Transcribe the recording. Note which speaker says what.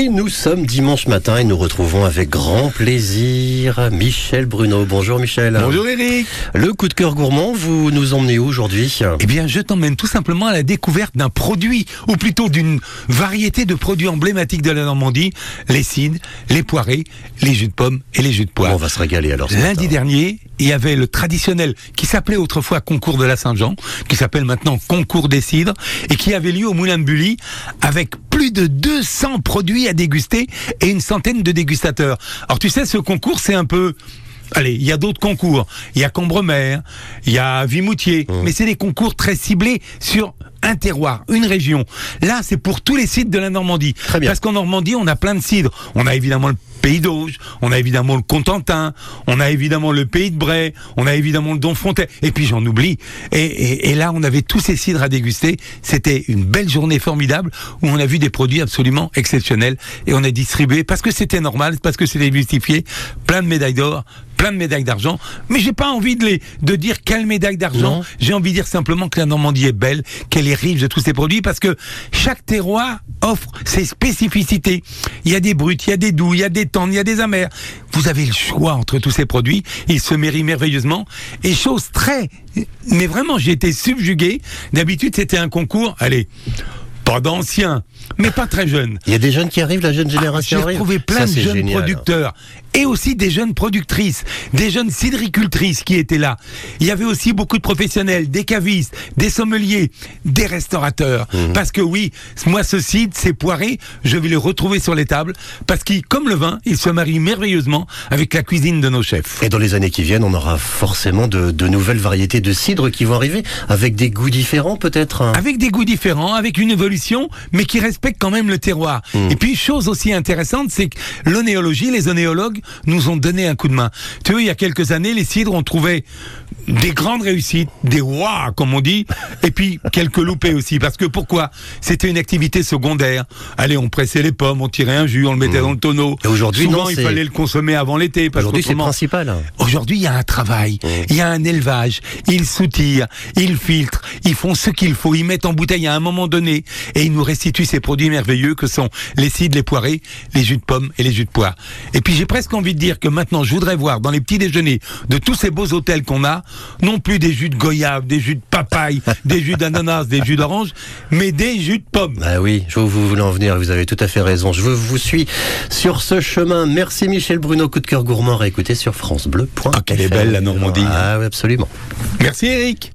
Speaker 1: Et nous sommes dimanche matin et nous retrouvons avec grand plaisir Michel Bruno. Bonjour Michel.
Speaker 2: Bonjour Eric.
Speaker 1: Le coup de cœur gourmand, vous nous emmenez où aujourd'hui?
Speaker 2: Eh bien, je t'emmène tout simplement à la découverte d'un produit, ou plutôt d'une variété de produits emblématiques de la Normandie, les cidres, les poirées, les jus de pommes et les jus de poire.
Speaker 1: On va se régaler alors.
Speaker 2: Lundi
Speaker 1: matin.
Speaker 2: dernier, il y avait le traditionnel qui s'appelait autrefois concours de la Saint-Jean, qui s'appelle maintenant concours des cidres, et qui avait lieu au Moulin de Bully avec plus de 200 produits à déguster et une centaine de dégustateurs. Alors tu sais, ce concours, c'est un peu... Allez, il y a d'autres concours. Il y a Combremer, il y a Vimoutier, mais c'est des concours très ciblés sur un terroir, une région. Là, c'est pour tous les sites de la Normandie.
Speaker 1: Très bien.
Speaker 2: Parce qu'en Normandie, on a plein de cidres. On a évidemment le Pays d'Auge, on a évidemment le Contentin, on a évidemment le Pays de Bray, on a évidemment le Donfontaine, et puis j'en oublie. Et, et- et là, on avait tous ces cidres à déguster. C'était une belle journée formidable où on a vu des produits absolument exceptionnels et on a distribué parce que c'était normal, parce que c'était justifié, plein de médailles d'or, plein de médailles d'argent. Mais j'ai pas envie de les de dire quelle médaille d'argent. J'ai envie de dire simplement que la Normandie est belle, qu'elle est riche de tous ces produits parce que chaque terroir offre ses spécificités. Il y a des bruts, il y a des doux, il y a des tendres, il y a des amers. Vous avez le choix entre tous ces produits. Ils se mérient merveilleusement. Et chose très, mais vraiment, j'ai été subjugué. D'habitude, c'était un concours, allez, pas d'anciens, mais pas très jeunes.
Speaker 1: Il y a des jeunes qui arrivent, la jeune
Speaker 2: J'ai
Speaker 1: génération arrive.
Speaker 2: retrouvé plein
Speaker 1: Ça,
Speaker 2: de jeunes
Speaker 1: génial.
Speaker 2: producteurs et aussi des jeunes productrices, des jeunes cidricultrices qui étaient là. Il y avait aussi beaucoup de professionnels, des cavistes, des sommeliers, des restaurateurs.
Speaker 1: Mhm.
Speaker 2: Parce que oui, moi ce cidre, ces poirés, je vais les retrouver sur les tables parce qu'ils, comme le vin, ils se marient merveilleusement avec la cuisine de nos chefs.
Speaker 1: Et dans les années qui viennent, on aura forcément de, de nouvelles variétés de cidres qui vont arriver, avec des goûts différents peut-être. hein.
Speaker 2: avec des goûts différents, avec une évolution, mais qui respecte quand même le terroir.
Speaker 1: Mm.
Speaker 2: Et puis, chose aussi intéressante, c'est que l'onéologie, les onéologues nous ont donné un coup de main. Tu vois, il y a quelques années, les cidres ont trouvé des grandes réussites, des rois, comme on dit, et puis quelques loupés aussi. Parce que pourquoi? C'était une activité secondaire. Allez, on pressait les pommes, on tirait un jus, on le mettait dans le tonneau.
Speaker 1: Et aujourd'hui,
Speaker 2: Souvent,
Speaker 1: non,
Speaker 2: il fallait le consommer avant l'été. parce
Speaker 1: Aujourd'hui, c'est principal. hein.
Speaker 2: Aujourd'hui, il y a un travail, il y a un élevage, ils soutirent, ils filtrent, ils font ce qu'il faut, ils mettent en bouteille à un moment donné et ils nous restituent ces produits merveilleux que sont les cidres, les poirées, les jus de pommes et les jus de poire. Et puis j'ai presque envie de dire que maintenant, je voudrais voir dans les petits déjeuners de tous ces beaux hôtels qu'on a, non plus des jus de goyave, des jus de papaye, des jus d'ananas, des jus d'orange, mais des jus de pommes.
Speaker 1: Bah oui, je vous voulez en venir, vous avez tout à fait raison. Je vous suis sur ce chemin. Merci Michel Bruno, coup de cœur gourmand, réécoutez sur francebleu.fr.
Speaker 2: Ah, qu'elle est belle, la Normandie.
Speaker 1: Ah oui, absolument.
Speaker 2: Merci Eric.